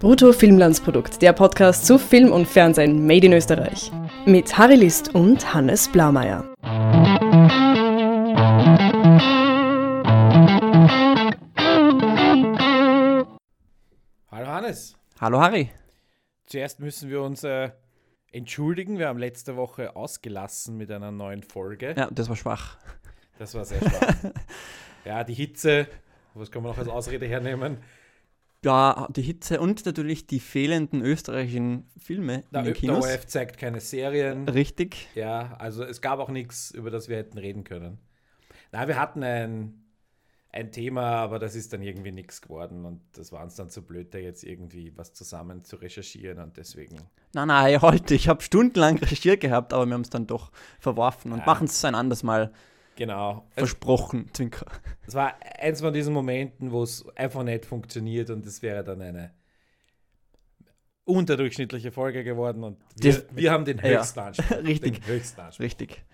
Brutto Filmlandsprodukt, der Podcast zu Film und Fernsehen made in Österreich. Mit Harry List und Hannes Blaumeier. Hallo Hannes. Hallo Harry. Zuerst müssen wir uns äh, entschuldigen. Wir haben letzte Woche ausgelassen mit einer neuen Folge. Ja, das war schwach. Das war sehr schwach. ja, die Hitze, was kann man noch als Ausrede hernehmen? Ja, die Hitze und natürlich die fehlenden österreichischen Filme Der, in den der Kinos. ORF zeigt keine Serien. Richtig. Ja, also es gab auch nichts, über das wir hätten reden können. Na, wir hatten ein, ein Thema, aber das ist dann irgendwie nichts geworden und das war uns dann zu blöd, da jetzt irgendwie was zusammen zu recherchieren und deswegen. Nein, nein, heute. Ich habe stundenlang recherchiert gehabt, aber wir haben es dann doch verworfen und Ja. machen es ein anderes Mal. Genau. Es, Versprochen, Zwinker. es war eins von diesen Momenten, wo es einfach nicht funktioniert und es wäre dann eine unterdurchschnittliche Folge geworden und wir, Das- wir haben den ja. höchsten Anspruch. Richtig. Den höchsten Anspruch. Richtig.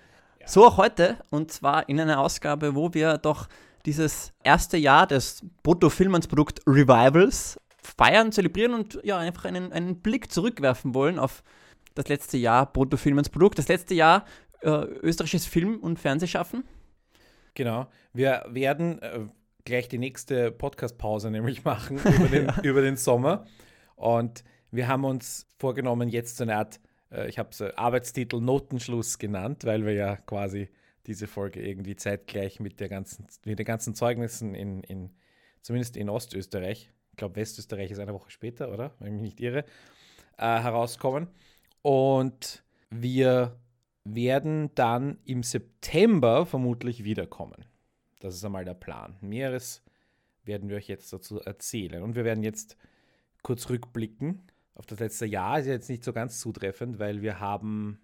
So auch heute und zwar in einer Ausgabe, wo wir doch dieses erste Jahr des Brutto-Filmansprodukt Revivals feiern, zelebrieren und ja, einfach einen, einen Blick zurückwerfen wollen auf das letzte Jahr Brutto-Filmansprodukt, das letzte Jahr äh, österreichisches Film- und Fernsehschaffen. Genau. Wir werden äh, gleich die nächste Podcast-Pause nämlich machen über den, über den Sommer. Und wir haben uns vorgenommen, jetzt so eine Art, äh, ich habe es Arbeitstitel Notenschluss genannt, weil wir ja quasi diese Folge irgendwie zeitgleich mit, der ganzen, mit den ganzen Zeugnissen in, in zumindest in Ostösterreich, ich glaube Westösterreich ist eine Woche später, oder? Wenn ich mich nicht irre, äh, herauskommen. Und wir werden dann im September vermutlich wiederkommen. Das ist einmal der Plan. Mehres werden wir euch jetzt dazu erzählen. Und wir werden jetzt kurz rückblicken auf das letzte Jahr. Ist jetzt nicht so ganz zutreffend, weil wir haben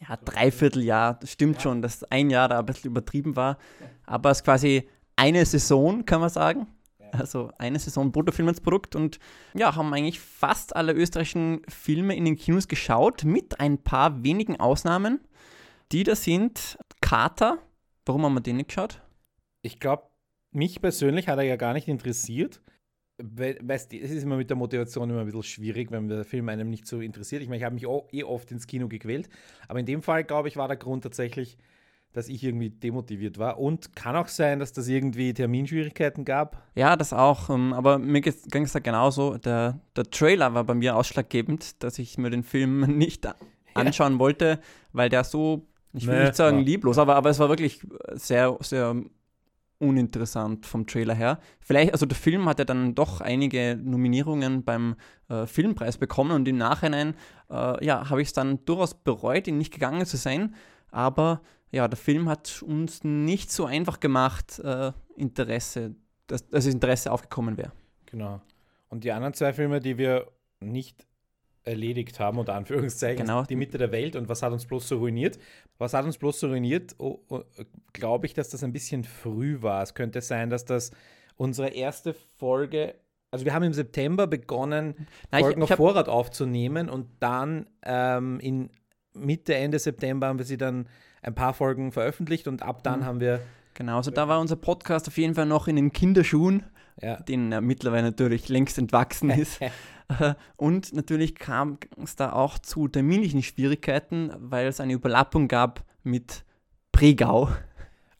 Ja, Dreivierteljahr, das stimmt schon, dass ein Jahr da ein bisschen übertrieben war, aber es ist quasi eine Saison, kann man sagen. Also eine Saison Bruttofilmansprodukt und ja, haben eigentlich fast alle österreichischen Filme in den Kinos geschaut, mit ein paar wenigen Ausnahmen. Die da sind Kater. Warum haben wir den nicht geschaut? Ich glaube, mich persönlich hat er ja gar nicht interessiert. We- Weißt du, es ist immer mit der Motivation immer ein bisschen schwierig, wenn der Film einem nicht so interessiert. Ich meine, ich habe mich auch eh oft ins Kino gequält. Aber in dem Fall, glaube ich, war der Grund tatsächlich, dass ich irgendwie demotiviert war. Und kann auch sein, dass das irgendwie Terminschwierigkeiten gab. Ja, das auch, ähm, aber mir ging es da genauso. Der, der Trailer war bei mir ausschlaggebend, dass ich mir den Film nicht anschauen wollte, weil der so, ich will Nee, nicht sagen ja. lieblos, aber, aber es war wirklich sehr, sehr uninteressant vom Trailer her. Vielleicht, also der Film hat ja dann doch einige Nominierungen beim äh, Filmpreis bekommen und im Nachhinein, äh, ja, habe ich es dann durchaus bereut, ihn nicht gegangen zu sein, aber ja, der Film hat uns nicht so einfach gemacht, äh, Interesse, dass, dass das Interesse aufgekommen wäre. Genau. Und die anderen zwei Filme, die wir nicht erledigt haben, unter Anführungszeichen, Genau. die Mitte der Welt und was hat uns bloß so ruiniert? Was hat uns bloß so ruiniert? Oh, oh, Glaube ich, dass das ein bisschen früh war. Es könnte sein, dass das unsere erste Folge, also wir haben im September begonnen, ich- Folgen ich auf hab- Vorrat aufzunehmen und dann ähm, in Mitte, Ende September haben wir sie dann ein paar Folgen veröffentlicht und ab dann Mhm. haben wir, Genau, also da war unser Podcast auf jeden Fall noch in den Kinderschuhen, ja, denen er mittlerweile natürlich längst entwachsen ist. Und natürlich kam es da auch zu terminlichen Schwierigkeiten, weil es eine Überlappung gab mit Pregau,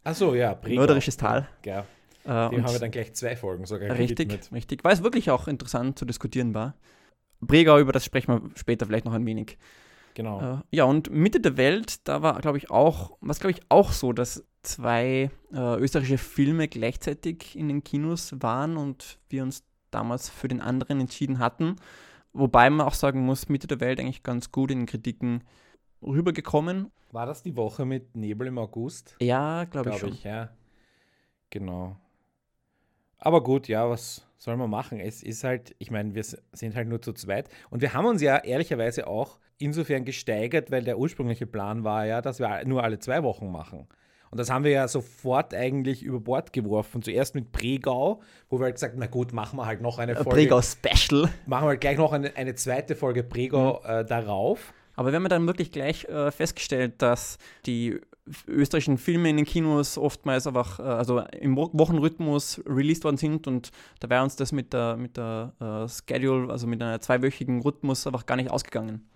achso, ja, Pregau. mörderisches Tal. Ja, Äh, dem haben wir dann gleich zwei Folgen sogar richtig, gewidmet. richtig, weil es wirklich auch interessant zu diskutieren war. Pregau, über das sprechen wir später vielleicht noch ein wenig. Genau. Äh, ja, und Mitte der Welt, da war, glaube ich, auch, was glaube ich auch so, dass zwei äh, österreichische Filme gleichzeitig in den Kinos waren und wir uns damals für den anderen entschieden hatten. Wobei man auch sagen muss, Mitte der Welt eigentlich ganz gut in Kritiken rübergekommen. War das die Woche mit Nebel im August? Ja, glaube ich Glaube schon. ich, ja. Genau. Aber gut, ja, was soll man machen? Es ist halt, ich meine, wir sind halt nur zu zweit. Und wir haben uns ja ehrlicherweise auch insofern gesteigert, weil der ursprüngliche Plan war ja, dass wir nur alle zwei Wochen machen. Und das haben wir ja sofort eigentlich über Bord geworfen. Zuerst mit Pregau, wo wir halt gesagt haben, na gut, machen wir halt noch eine Äh, Folge. Pregau Special. Machen wir halt gleich noch eine, eine zweite Folge Pregau Mhm. äh, darauf. Aber wir haben dann wirklich gleich äh, festgestellt, dass die österreichischen Filme in den Kinos oftmals einfach, äh, also im Wochenrhythmus released worden sind und da wäre uns das mit der, mit der uh, Schedule, also mit einer zweiwöchigen Rhythmus einfach gar nicht ausgegangen.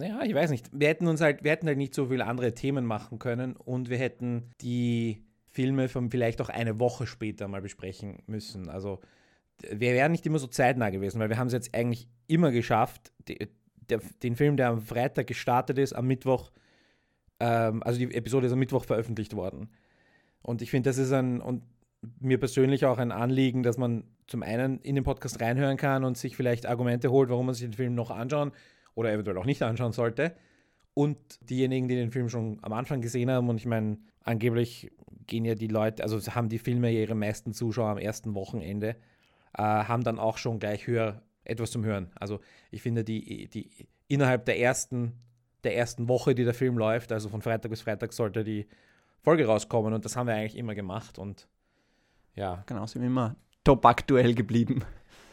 Naja, ich weiß nicht. Wir hätten uns halt, wir hätten halt nicht so viele andere Themen machen können und wir hätten die Filme von vielleicht auch eine Woche später mal besprechen müssen. Also wir wären nicht immer so zeitnah gewesen, weil wir haben es jetzt eigentlich immer geschafft, die, der, den Film, der am Freitag gestartet ist, am Mittwoch ähm, also die Episode ist am Mittwoch veröffentlicht worden. Und ich finde, das ist ein, und mir persönlich auch ein Anliegen, dass man zum einen in den Podcast reinhören kann und sich vielleicht Argumente holt, warum man sich den Film noch anschauen oder eventuell auch nicht anschauen sollte. Und diejenigen, die den Film schon am Anfang gesehen haben, und ich meine, angeblich gehen ja die Leute, also haben die Filme ihre meisten Zuschauer am ersten Wochenende, äh, haben dann auch schon gleich höher etwas zum Hören. Also ich finde, die, die innerhalb der ersten der ersten Woche, die der Film läuft. Also von Freitag bis Freitag sollte die Folge rauskommen und das haben wir eigentlich immer gemacht und ja. Genau, sind wir immer top aktuell geblieben.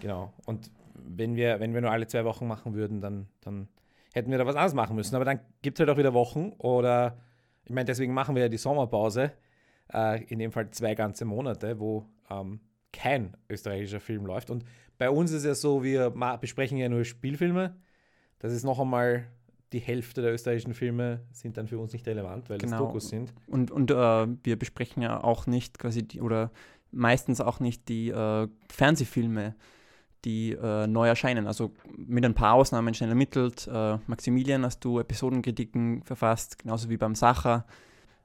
Genau. Und wenn wir, wenn wir nur alle zwei Wochen machen würden, dann, dann hätten wir da was anderes machen müssen. Aber dann gibt es halt auch wieder Wochen oder ich meine, deswegen machen wir ja die Sommerpause, äh, in dem Fall zwei ganze Monate, wo ähm, kein österreichischer Film läuft. Und bei uns ist es so, wir besprechen ja nur Spielfilme. Das ist noch einmal die Hälfte der österreichischen Filme sind dann für uns nicht relevant, weil genau. es Dokus sind. Und, und äh, wir besprechen ja auch nicht quasi die, oder meistens auch nicht die äh, Fernsehfilme, die äh, neu erscheinen. Also mit ein paar Ausnahmen schnell ermittelt. Äh, Maximilian hast du Episodenkritiken verfasst, genauso wie beim Sacher.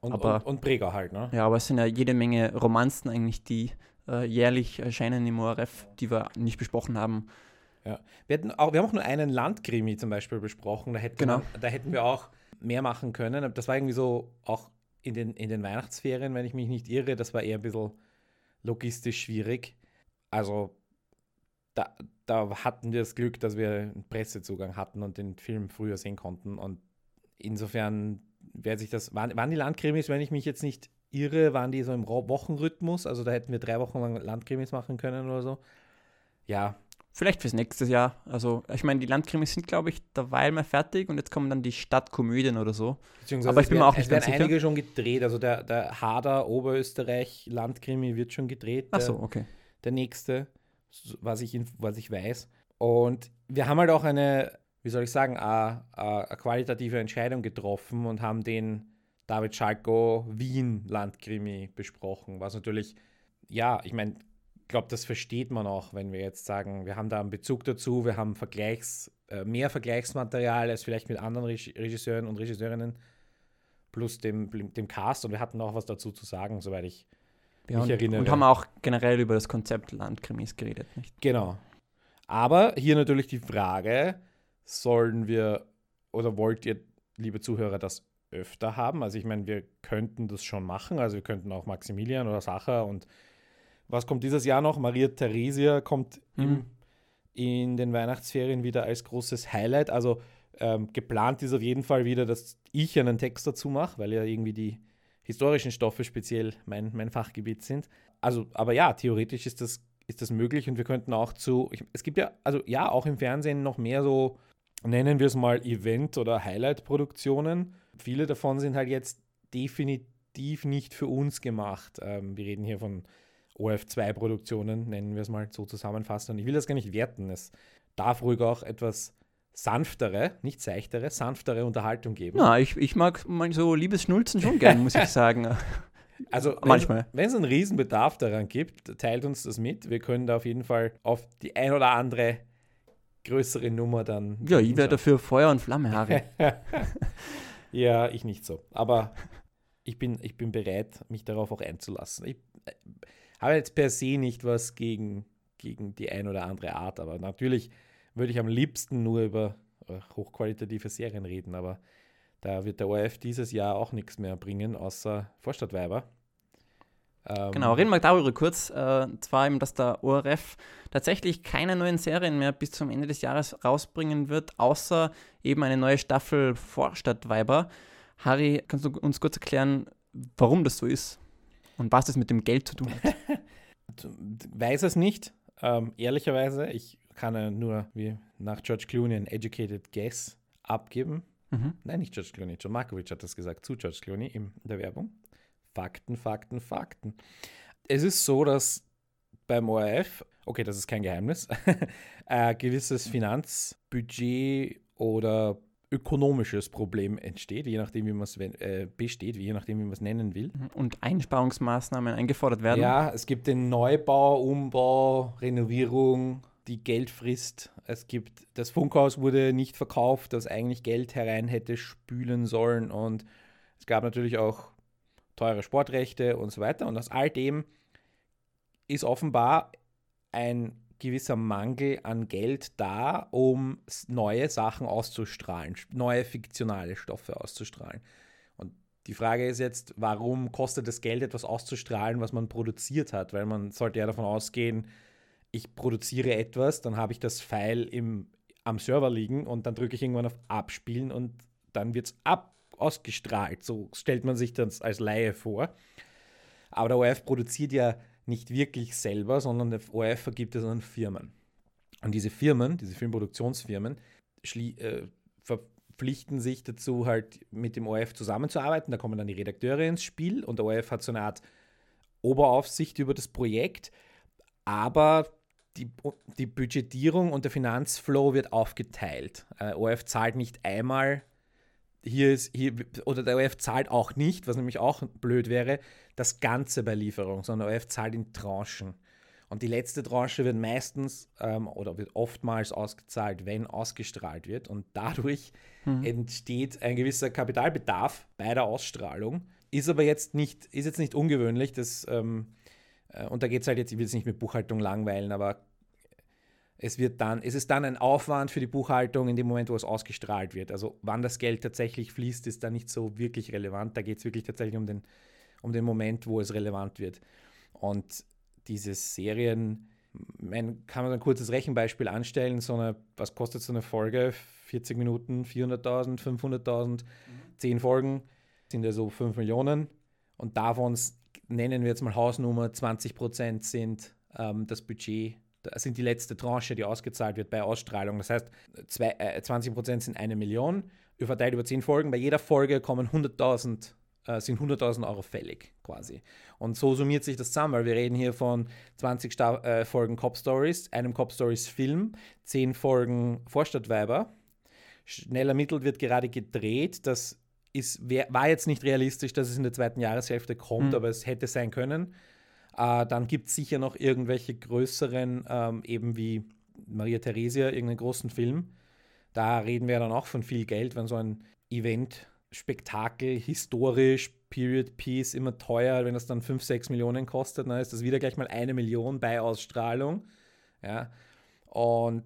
Und, aber, und, und Breger halt, ne? Ja, aber es sind ja jede Menge Romanzen eigentlich, die äh, jährlich erscheinen im ORF, die wir nicht besprochen haben. Ja. Wir, hatten auch, wir haben auch nur einen Landkrimi zum Beispiel besprochen. Da hätten, genau. man, da hätten wir auch mehr machen können. Das war irgendwie so auch in den, in den Weihnachtsferien, wenn ich mich nicht irre. Das war eher ein bisschen logistisch schwierig. Also da, da hatten wir das Glück, dass wir einen Pressezugang hatten und den Film früher sehen konnten. Und insofern wäre sich das, waren, waren die Landkrimis, wenn ich mich jetzt nicht irre, waren die so im Wochenrhythmus. Also da hätten wir drei Wochen lang Landkrimis machen können oder so. Ja, Vielleicht fürs nächste Jahr. Also, ich meine, die Landkrimis sind, glaube ich, derweil mal fertig und jetzt kommen dann die Stadtkomödien oder so. Aber ich bin mir auch nicht es ganz sicher. einige schon gedreht. Also, der, der Hader Oberösterreich Landkrimi wird schon gedreht. Ach so, okay. Der nächste, was ich, was ich weiß. Und wir haben halt auch eine, wie soll ich sagen, eine, qualitative Entscheidung getroffen und haben den David Schalko Wien Landkrimi besprochen, was natürlich, ja, ich meine, glaube, das versteht man auch, wenn wir jetzt sagen, wir haben da einen Bezug dazu, wir haben Vergleichs, äh, mehr Vergleichsmaterial als vielleicht mit anderen Regisseuren und Regisseurinnen plus dem, dem Cast und wir hatten auch was dazu zu sagen, soweit ich ja, mich und, erinnere. Und haben auch generell über das Konzept Landkrimis geredet, nicht? Genau. Aber hier natürlich die Frage, sollen wir oder wollt ihr, liebe Zuhörer, das öfter haben? Also ich meine, wir könnten das schon machen, also wir könnten auch Maximilian oder Sacher und was kommt dieses Jahr noch? Maria Theresia kommt mhm. im, in den Weihnachtsferien wieder als großes Highlight. Also ähm, geplant ist auf jeden Fall wieder, dass ich einen Text dazu mache, weil ja irgendwie die historischen Stoffe speziell mein, mein Fachgebiet sind. Also, aber ja, theoretisch ist das, ist das möglich und wir könnten auch zu, ich, es gibt ja, also ja, auch im Fernsehen noch mehr so, nennen wir es mal Event- oder Highlight-Produktionen. Viele davon sind halt jetzt definitiv nicht für uns gemacht. Ähm, wir reden hier von OF2-Produktionen, nennen wir es mal so zusammenfassen. Und ich will das gar nicht werten. Es darf ruhig auch etwas sanftere, nicht seichtere, sanftere Unterhaltung geben. Na, ich, ich mag mal so Liebesschnulzen schon gern, muss ich sagen. Also manchmal. Wenn es einen Riesenbedarf daran gibt, teilt uns das mit. Wir können da auf jeden Fall auf die ein oder andere größere Nummer dann. Ja, ich wäre dafür Feuer und Flamme, Harry. ja, ich nicht so. Aber ich bin, ich bin bereit, mich darauf auch einzulassen. Ich, habe jetzt per se nicht was gegen, gegen die ein oder andere Art, aber natürlich würde ich am liebsten nur über äh, hochqualitative Serien reden, aber da wird der ORF dieses Jahr auch nichts mehr bringen, außer Vorstadtweiber. Ähm genau, reden wir darüber kurz. Äh, zwar eben, dass der ORF tatsächlich keine neuen Serien mehr bis zum Ende des Jahres rausbringen wird, außer eben eine neue Staffel Vorstadtweiber. Harry, kannst du uns kurz erklären, warum das so ist? Und was das mit dem Geld zu tun hat? Weiß es nicht, ähm, ehrlicherweise. Ich kann ja nur wie nach George Clooney ein educated guess abgeben. Mhm. Nein, nicht George Clooney. John Markovic hat das gesagt zu George Clooney in der Werbung. Fakten, Fakten, Fakten. Es ist so, dass beim ORF, okay, das ist kein Geheimnis, ein gewisses Finanzbudget oder ökonomisches Problem entsteht, je nachdem, wie man es äh, besteht, je nachdem, wie man es nennen will. Mhm. Und Einsparungsmaßnahmen eingefordert werden. Ja, es gibt den Neubau, Umbau, Renovierung, die Geld frisst. Es gibt, das Funkhaus wurde nicht verkauft, das eigentlich Geld herein hätte spülen sollen. Und es gab natürlich auch teure Sportrechte und so weiter. Und aus all dem ist offenbar ein gewisser Mangel an Geld da, um neue Sachen auszustrahlen, neue fiktionale Stoffe auszustrahlen. Und die Frage ist jetzt, warum kostet es Geld, etwas auszustrahlen, was man produziert hat? Weil man sollte ja davon ausgehen, ich produziere etwas, dann habe ich das File im, am Server liegen und dann drücke ich irgendwann auf Abspielen und dann wird es ausgestrahlt. So stellt man sich das als Laie vor. Aber der ORF produziert ja nicht wirklich selber, sondern der ORF vergibt es an Firmen. Und diese Firmen, diese Filmproduktionsfirmen, äh, verpflichten sich dazu, halt mit dem ORF zusammenzuarbeiten. Da kommen dann die Redakteure ins Spiel und der ORF hat so eine Art Oberaufsicht über das Projekt. Aber die, die Budgetierung und der Finanzflow wird aufgeteilt. Äh, ORF zahlt nicht einmal hier ist, hier, oder der OF zahlt auch nicht, was nämlich auch blöd wäre, das Ganze bei Lieferung, sondern der OF zahlt in Tranchen. Und die letzte Tranche wird meistens ähm, oder wird oftmals ausgezahlt, wenn ausgestrahlt wird. Und dadurch mhm. entsteht ein gewisser Kapitalbedarf bei der Ausstrahlung. Ist aber jetzt nicht, ist jetzt nicht ungewöhnlich, dass, ähm, äh, und da geht es halt jetzt, ich will es nicht mit Buchhaltung langweilen, aber es wird dann, es ist dann ein Aufwand für die Buchhaltung in dem Moment, wo es ausgestrahlt wird. Also wann das Geld tatsächlich fließt, ist da nicht so wirklich relevant. Da geht es wirklich tatsächlich um den, um den Moment, wo es relevant wird. Und diese Serien, man kann man ein kurzes Rechenbeispiel anstellen, so eine, was kostet so eine Folge? 40 Minuten, 400.000, 500.000, mhm. 10 Folgen sind ja so 5 Millionen. Und davon nennen wir jetzt mal Hausnummer, 20 Prozent sind ähm, das Budget das sind die letzte Tranche, die ausgezahlt wird bei Ausstrahlung. Das heißt, zwei, äh, 20% sind eine Million, verteilt über 10 Folgen. Bei jeder Folge kommen 100.000 äh, sind 100.000 Euro fällig quasi. Und so summiert sich das zusammen, weil wir reden hier von 20 Sta äh, Folgen Cop Stories, einem Cop Stories Film, 10 Folgen Vorstadtweiber. Schnell ermittelt wird gerade gedreht. Das ist, wär, war jetzt nicht realistisch, dass es in der zweiten Jahreshälfte kommt, mhm. aber es hätte sein können. Äh, dann gibt es sicher noch irgendwelche größeren, ähm, eben wie Maria Theresia, irgendeinen großen Film. Da reden wir dann auch von viel Geld, wenn so ein Event, Spektakel, historisch, Period Piece immer teuer, wenn das dann 5, 6 Millionen kostet, dann ist das wieder gleich mal eine Million bei Ausstrahlung. Ja. Und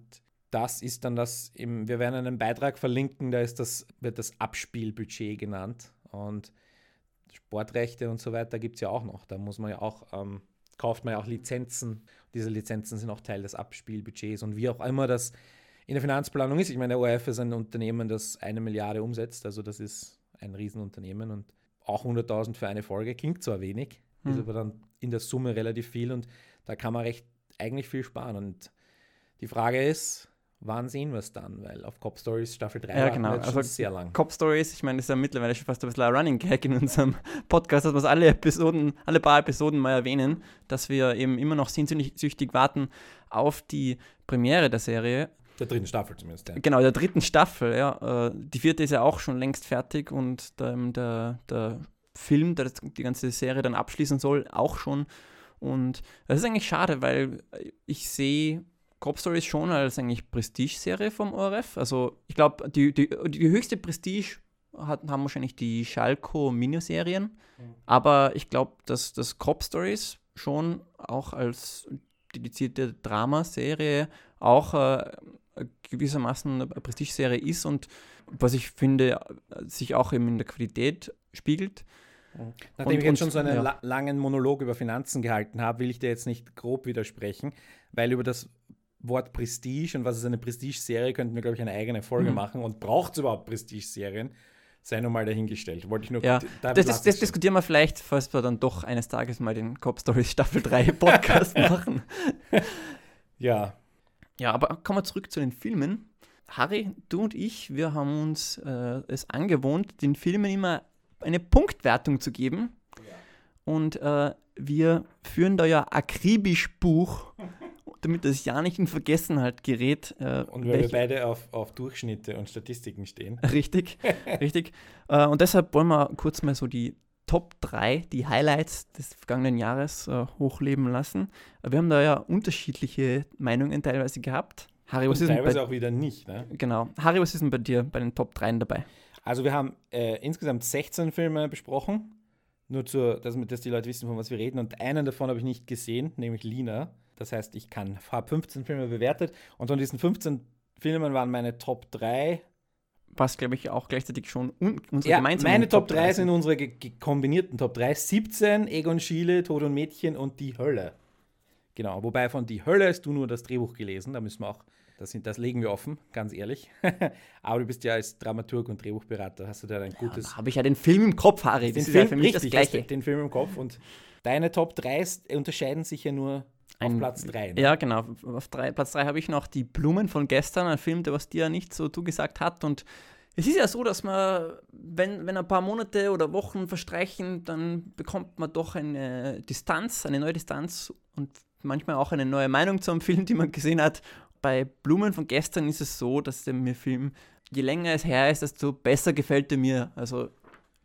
das ist dann das, im, wir werden einen Beitrag verlinken, da ist das, wird das Abspielbudget genannt. Und Sportrechte und so weiter gibt es ja auch noch. Da muss man ja auch, ähm, kauft man ja auch Lizenzen. Diese Lizenzen sind auch Teil des Abspielbudgets und wie auch immer das in der Finanzplanung ist. Ich meine, der ORF ist ein Unternehmen, das eine Milliarde umsetzt, also das ist ein Riesenunternehmen und auch 100.000 für eine Folge klingt zwar wenig, hm. ist aber dann in der Summe relativ viel und da kann man recht eigentlich viel sparen. Und die Frage ist, wann sehen wir es dann? Weil auf Cop Stories Staffel 3 ja, genau. also sehr lang. Cop Stories, ich meine, ist ja mittlerweile schon fast ein bisschen ein Running Gag in unserem Podcast, dass wir alle Episoden, alle paar Episoden mal erwähnen, dass wir eben immer noch sehnsüchtig warten auf die Premiere der Serie. Der dritten Staffel zumindest, ja. Genau, der dritten Staffel, ja. Äh, die vierte ist ja auch schon längst fertig und der, der, der Film, der die ganze Serie dann abschließen soll, auch schon. Und das ist eigentlich schade, weil ich sehe Cop Story ist schon als eigentlich Prestige-Serie vom ORF. Also ich glaube, die, die, die höchste Prestige hat, haben wahrscheinlich die Schalco-Miniserien. Mhm. Aber ich glaube, dass das Cop Stories schon auch als dedizierte Dramaserie auch äh, gewissermaßen eine Prestige-Serie ist und was ich finde, sich auch eben in der Qualität spiegelt. Nachdem und, ich jetzt schon so einen ja. la langen Monolog über Finanzen gehalten habe, will ich dir jetzt nicht grob widersprechen, weil über das Wort Prestige und was ist eine Prestige-Serie, könnten wir, glaube ich, eine eigene Folge mhm. machen. Und braucht es überhaupt Prestige-Serien? Sei nur mal dahingestellt. Wollte ich nur. Ja, da das, das, das diskutieren wir vielleicht, falls wir dann doch eines Tages mal den Cop Stories Staffel 3 Podcast machen. ja. Ja, aber kommen wir zurück zu den Filmen. Harry, du und ich, wir haben uns äh, es angewohnt, den Filmen immer eine Punktwertung zu geben. Und äh, wir führen da ja akribisch Buch, damit das ja nicht in Vergessenheit gerät. Äh, und weil wir beide auf, auf Durchschnitte und Statistiken stehen. Richtig, richtig. Äh, und deshalb wollen wir kurz mal so die Top 3, die Highlights des vergangenen Jahres äh, hochleben lassen. Wir haben da ja unterschiedliche Meinungen teilweise gehabt. Harry, was Und ist teilweise bei, auch wieder nicht. Ne? Genau. Harry, was ist denn bei dir bei den Top 3 dabei? Also wir haben äh, insgesamt 16 Filme besprochen. Nur zur, dass, dass, die Leute wissen, von was wir reden. Und einen davon habe ich nicht gesehen, nämlich Lina. Das heißt, ich habe 15 Filme bewertet. Und von diesen 15 Filmen waren meine Top 3 was glaube ich auch gleichzeitig schon un unsere ja, gemeinsamen Meine Top 3 sind unsere kombinierten Top 3. 17, Egon Schiele, Tod und Mädchen und Die Hölle. Genau, wobei von Die Hölle hast du nur das Drehbuch gelesen, da müssen wir auch, das, sind, das legen wir offen, ganz ehrlich. Aber du bist ja als Dramaturg und Drehbuchberater, hast du da ein gutes. Ja, habe ich ja den Film im Kopf, Harry. Das den ist Film, ja für mich richtig, das Gleiche. Den Film im Kopf und deine Top 3 unterscheiden sich ja nur ein, auf Platz 3. Ne? Ja, genau. Auf drei, Platz 3 habe ich noch Die Blumen von gestern, ein Film, der was dir nicht so zugesagt hat. Und es ist ja so, dass man, wenn, wenn ein paar Monate oder Wochen verstreichen, dann bekommt man doch eine Distanz, eine neue Distanz und manchmal auch eine neue Meinung zu einem Film, die man gesehen hat. Bei Blumen von gestern ist es so, dass der mir Film, je länger es her ist, desto besser gefällt er mir. Also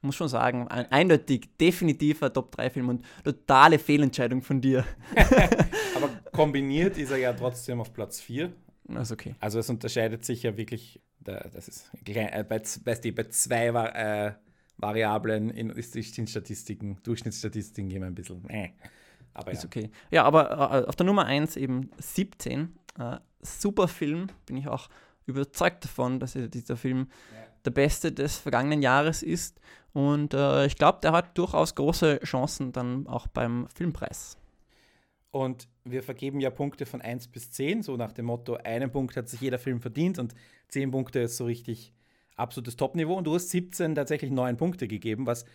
muss schon sagen, ein eindeutig, definitiver Top-3-Film und totale Fehlentscheidung von dir. Aber kombiniert ist er ja trotzdem auf Platz 4. Das ist okay. Also es unterscheidet sich ja wirklich, das ist äh, bei, bei, zwei äh, Variablen in, in Statistiken, Durchschnittsstatistiken gehen wir ein bisschen. Äh. Aber ist ja. okay. Ja, aber äh, auf der Nummer 1 eben 17. Äh, super Film, bin ich auch überzeugt davon, dass dieser Film ja. der beste des vergangenen Jahres ist. Und äh, ich glaube, der hat durchaus große Chancen dann auch beim Filmpreis. Und wir vergeben ja Punkte von 1 bis 10, so nach dem Motto, einen Punkt hat sich jeder Film verdient und 10 Punkte ist so richtig absolutes Topniveau. Und du hast 17 tatsächlich 9 Punkte gegeben, was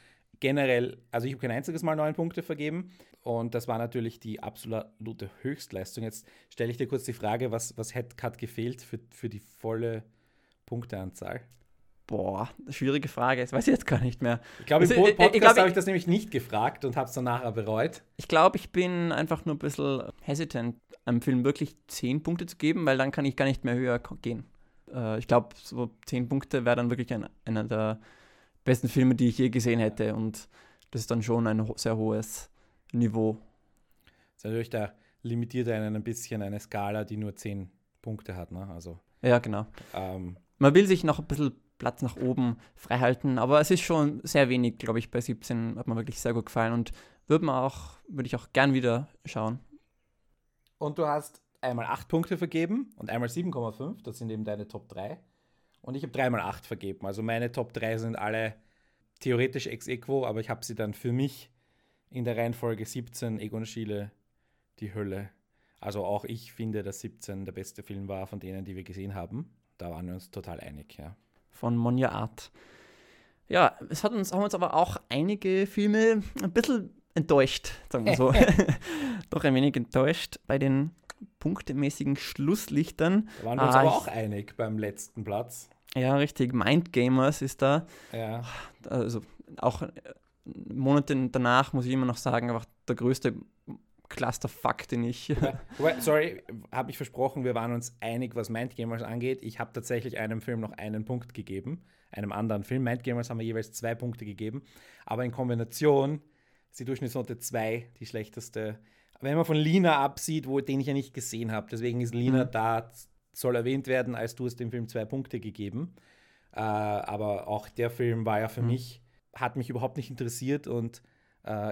generell, also ich habe kein einziges Mal 9 Punkte vergeben. Und das war natürlich die absolute Höchstleistung. Jetzt stelle ich dir kurz die Frage, was, was hat gefehlt für, für die volle Punkteanzahl? Boah, schwierige Frage. Das weiß ich jetzt gar nicht mehr. Ich glaube, im also, Podcast habe ich das nämlich nicht gefragt und habe es danach bereut. Ich glaube, ich bin einfach nur ein bisschen hesitant, einem Film wirklich 10 Punkte zu geben, weil dann kann ich gar nicht mehr höher gehen. Äh, ich glaube, so 10 Punkte wäre dann wirklich ein, einer der besten Filme, die ich je gesehen hätte. Und das ist dann schon ein sehr hohes Niveau. Das ist natürlich, da limitiert einen ein bisschen eine Skala, die nur 10 Punkte hat. Ne? Also, ja, genau. Ähm, Man will sich noch ein bisschen Platz nach oben freihalten. Aber es ist schon sehr wenig, glaube ich, bei 17 hat mir wirklich sehr gut gefallen und würde man auch, würde ich auch gern wieder schauen. Und du hast einmal 8 Punkte vergeben und einmal 7,5, das sind eben deine Top 3. Und ich habe dreimal 8 vergeben. Also meine Top 3 sind alle theoretisch ex equo, aber ich habe sie dann für mich in der Reihenfolge 17 Egon Schiele, die Hölle. Also auch ich finde, dass 17 der beste Film war von denen, die wir gesehen haben. Da waren wir uns total einig, ja von Monja Art. Ja, es hat uns, haben uns aber auch einige Filme ein bisschen enttäuscht, sagen wir so. Doch ein wenig enttäuscht bei den punktemäßigen Schlusslichtern. Da waren wir uns ah, aber auch einig beim letzten Platz. Ja, richtig. Mind Gamers ist da. Ja. Also auch Monate danach muss ich immer noch sagen, einfach der größte Clusterfuck, den ich. Wobei, sorry, habe ich versprochen, wir waren uns einig, was Mindgamers angeht. Ich habe tatsächlich einem Film noch einen Punkt gegeben, einem anderen Film. Mindgamers haben wir jeweils zwei Punkte gegeben, aber in Kombination ist die Durchschnittsnote 2 die schlechteste. Wenn man von Lina absieht, wo, den ich ja nicht gesehen habe, deswegen ist Lina mhm. da, soll erwähnt werden, als du hast dem Film zwei Punkte gegeben. Äh, aber auch der Film war ja für mhm. mich, hat mich überhaupt nicht interessiert und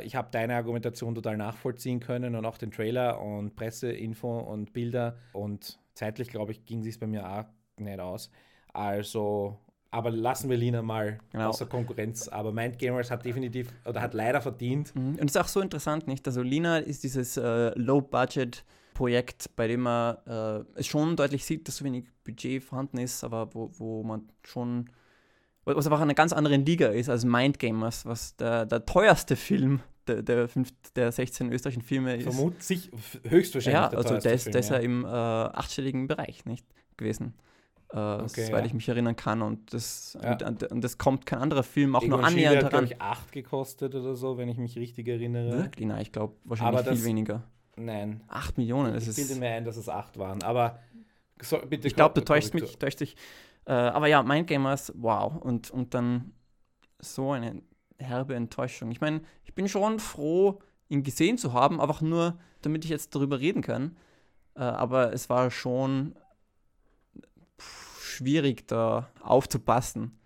ich habe deine Argumentation total nachvollziehen können und auch den Trailer und Presseinfo und Bilder. Und zeitlich, glaube ich, ging es bei mir auch nicht aus. Also, aber lassen wir Lina mal genau. außer Konkurrenz. Aber Mind Gamers hat definitiv oder hat leider verdient. Mhm. Und es ist auch so interessant, nicht? Also, Lina ist dieses äh, Low-Budget. Projekt, bei dem man äh, es schon deutlich sieht, dass so wenig Budget vorhanden ist, aber wo, wo man schon was einfach eine ganz andere Liga ist als Mindgamers, was der, der teuerste Film der, der, fünf, der 16 österreichischen Filme ist. Vermutlich höchstwahrscheinlich. Ja, also der ist, der ist ja, im äh, achtstelligen Bereich nicht gewesen. äh, Okay, soweit ja. ich mich erinnern kann. Und das, Ja. und, und das kommt kein anderer Film auch Egon nur annähernd hat, glaube heran. ich, 8 gekostet oder so, wenn ich mich richtig erinnere. Wirklich? Nein, ich glaube wahrscheinlich das- viel weniger. Nein. 8 Millionen, ich bilde mir ein, dass es 8 waren. Aber so, bitte Ich glaube, du täuschst mich, täuscht dich. Äh, aber ja, Mindgamers, wow. Und, und dann so eine herbe Enttäuschung. Ich meine, ich bin schon froh, ihn gesehen zu haben, einfach nur, damit ich jetzt darüber reden kann. Äh, aber es war schon schwierig, da aufzupassen.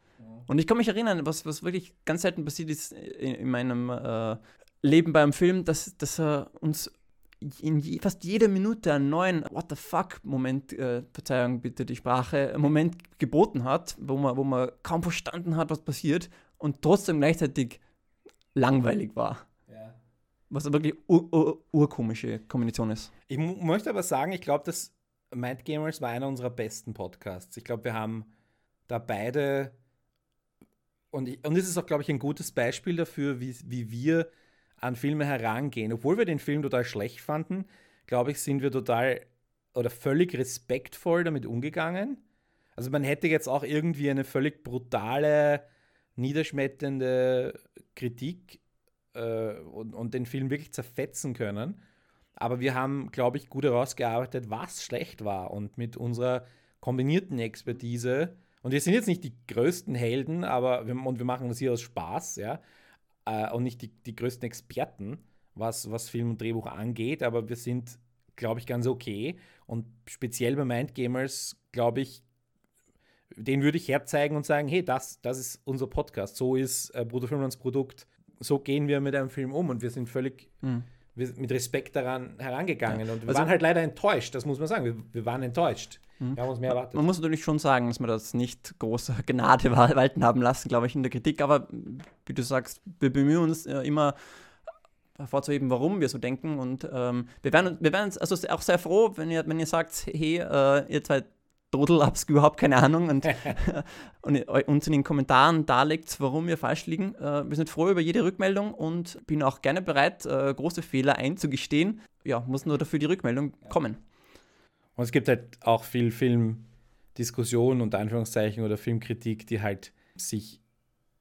Und ich kann mich erinnern, was, was wirklich ganz selten passiert ist in, in meinem äh, Leben beim Film, dass, dass er uns in je, fast jeder Minute einen neuen What the fuck-Moment, äh, Verzeihung bitte die Sprache, Moment geboten hat, wo man, wo man kaum verstanden hat, was passiert und trotzdem gleichzeitig langweilig war. Ja. Was wirklich ur, ur, urkomische Kombination ist. Ich möchte aber sagen, ich glaube, dass Mind Gamers war einer unserer besten Podcasts. Ich glaube, wir haben da beide und, ich, und es ist auch, glaube ich, ein gutes Beispiel dafür, wie, wie wir an Filme herangehen. Obwohl wir den Film total schlecht fanden, glaube ich, sind wir total oder völlig respektvoll damit umgegangen. Also man hätte jetzt auch irgendwie eine völlig brutale, niederschmetternde Kritik äh, und, und den Film wirklich zerfetzen können. Aber wir haben, glaube ich, gut herausgearbeitet, was schlecht war. Und mit unserer kombinierten Expertise, und wir sind jetzt nicht die größten Helden, aber wir, und wir machen das hier aus Spaß, ja, äh, und nicht die, die größten Experten, was, was Film und Drehbuch angeht, aber wir sind, glaube ich, ganz okay. Und speziell bei Mindgamers, glaube ich, den würde ich herzeigen und sagen, hey, das, das ist unser Podcast, so ist äh, Bruder Filmlands Produkt, so gehen wir mit einem Film um und wir sind völlig Mhm. Mit Respekt daran herangegangen. Und wir Also- waren halt leider enttäuscht, das muss man sagen. Wir, wir waren enttäuscht. Mhm. Wir haben uns mehr erwartet. Man muss natürlich schon sagen, dass wir das nicht große Gnade wa- walten haben lassen, glaube ich, in der Kritik. Aber wie du sagst, wir bemühen uns äh, immer hervorzuheben, warum wir so denken. Und ähm, wir wären wir wären also auch sehr froh, wenn ihr, wenn ihr sagt, hey, äh, ihr zwei Trottel habt überhaupt keine Ahnung und, und eu- uns in den Kommentaren darlegt, warum wir falsch liegen. Äh, wir sind froh über jede Rückmeldung und bin auch gerne bereit, äh, große Fehler einzugestehen. Ja, muss nur dafür die Rückmeldung kommen. Und es gibt halt auch viel Filmdiskussion unter Anführungszeichen oder Filmkritik, die halt sich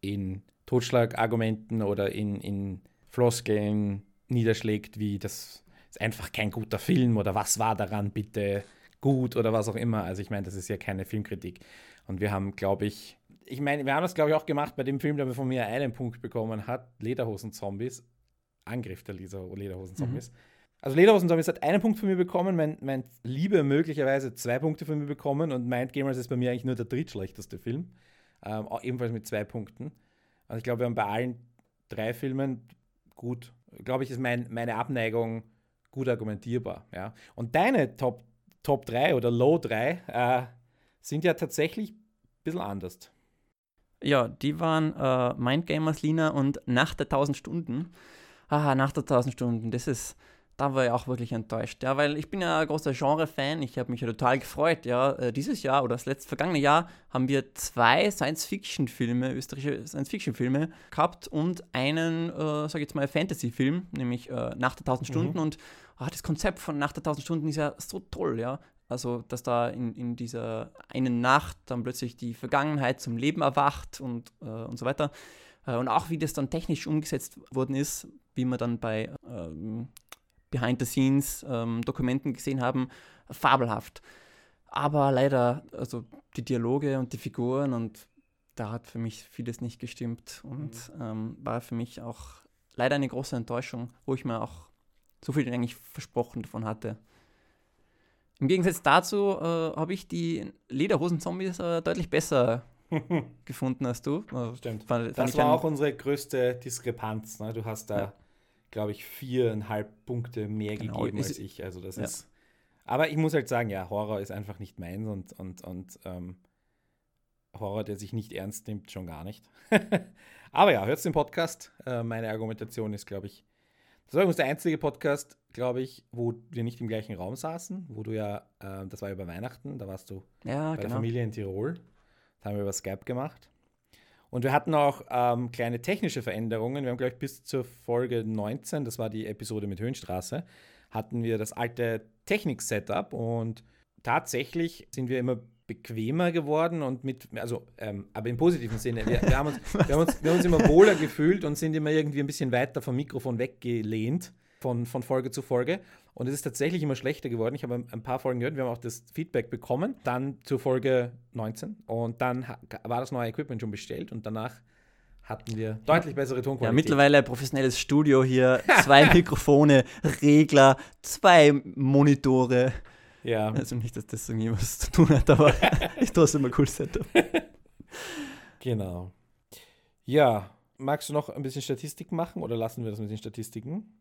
in Totschlagargumenten oder in, in Floskeln niederschlägt, wie das ist einfach kein guter Film oder was war daran bitte gut oder was auch immer. Also ich meine, das ist ja keine Filmkritik. Und wir haben, glaube ich, ich meine, wir haben das, glaube ich, auch gemacht bei dem Film, der von mir einen Punkt bekommen hat, Lederhosen-Zombies. Angriff der Leder- Lederhosen-Zombies. Also Lederhosen-Zombies hat einen Punkt von mir bekommen, mein, mein Liebe möglicherweise zwei Punkte von mir bekommen und Mind Gamers ist bei mir eigentlich nur der drittschlechteste Film. Ähm, auch ebenfalls mit zwei Punkten. Also ich glaube, wir haben bei allen drei Filmen gut, glaube ich, ist mein, meine Abneigung gut argumentierbar. Ja. Und deine Top, Top 3 oder Low 3 äh, sind ja tatsächlich ein bisschen anders. Ja, die waren äh, Mindgamers Lina und Nach der 1000 Stunden. Ah, Nach der 1000 Stunden, das ist, da war ich auch wirklich enttäuscht. Ja, weil ich bin ja ein großer Genre-Fan, ich habe mich ja total gefreut. Ja, äh, dieses Jahr oder das letzte vergangene Jahr haben wir zwei Science-Fiction-Filme, österreichische Science-Fiction-Filme gehabt und einen, äh, sag ich jetzt mal, Fantasy-Film, nämlich äh, Nach der 1000 Stunden. Und ah, das Konzept von Nach der 1000 Stunden ist ja so toll, ja. Also, dass da in, in dieser einen Nacht dann plötzlich die Vergangenheit zum Leben erwacht und, äh, und so weiter. Äh, und auch wie das dann technisch umgesetzt worden ist, wie wir dann bei ähm, Behind-the-Scenes-Dokumenten gesehen haben, fabelhaft. Aber leider, also die Dialoge und die Figuren und da hat für mich vieles nicht gestimmt und ähm, war für mich auch leider eine große Enttäuschung, wo ich mir auch so viel eigentlich versprochen davon hatte. Im Gegensatz dazu äh, habe ich die Lederhosen-Zombies äh, deutlich besser gefunden als du. Äh, Stimmt. fand- fand Das war auch unsere größte Diskrepanz. Ne? Du hast da, Ja. glaube ich, viereinhalb Punkte mehr Genau, gegeben als ich. Also das ja. ist. Aber ich muss halt sagen, ja, Horror ist einfach nicht meins und, und, und ähm, Horror, der sich nicht ernst nimmt, schon gar nicht. Aber ja, hört den Podcast. Äh, meine Argumentation ist, glaube ich, das war übrigens der einzige Podcast, glaube ich, wo wir nicht im gleichen Raum saßen, wo du ja, äh, das war über Weihnachten, da warst du ja, bei der genau. Familie in Tirol. Das haben wir über Skype gemacht. Und wir hatten auch ähm, kleine technische Veränderungen. Wir haben, glaube ich, bis zur Folge 19, das war die Episode mit Höhenstraße, hatten wir das alte Technik-Setup und tatsächlich sind wir immer bequemer geworden und mit, also, ähm, aber im positiven Sinne. Wir, wir, haben uns, wir, haben uns, wir haben uns immer wohler gefühlt und sind immer irgendwie ein bisschen weiter vom Mikrofon weggelehnt von, von Folge zu Folge. Und es ist tatsächlich immer schlechter geworden. Ich habe ein paar Folgen gehört, wir haben auch das Feedback bekommen. Dann zur Folge 19 und dann war das neue Equipment schon bestellt und danach hatten wir deutlich bessere Tonqualität. Ja, mittlerweile ein professionelles Studio hier, zwei Mikrofone, Regler, zwei Monitore. Ja. Also nicht, dass das irgendwie was zu tun hat, aber ist trotzdem ein cooles Setup. Genau. Ja, magst du noch ein bisschen Statistik machen oder lassen wir das mit den Statistiken?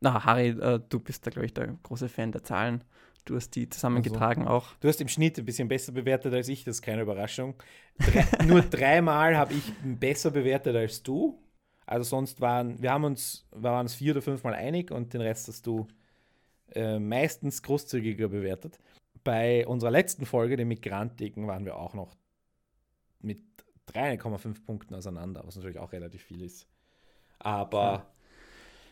Na, Harry, äh, du bist da, glaube ich, der große Fan der Zahlen. Du hast die zusammengetragen also, auch. Du hast im Schnitt ein bisschen besser bewertet als ich, das ist keine Überraschung. Drei, nur dreimal habe ich besser bewertet als du. Also sonst waren, wir haben uns, waren uns vier oder fünfmal einig und den Rest hast du äh, meistens großzügiger bewertet. Bei unserer letzten Folge, den Migrantiken, waren wir auch noch mit 3,5 Punkten auseinander, was natürlich auch relativ viel ist. Aber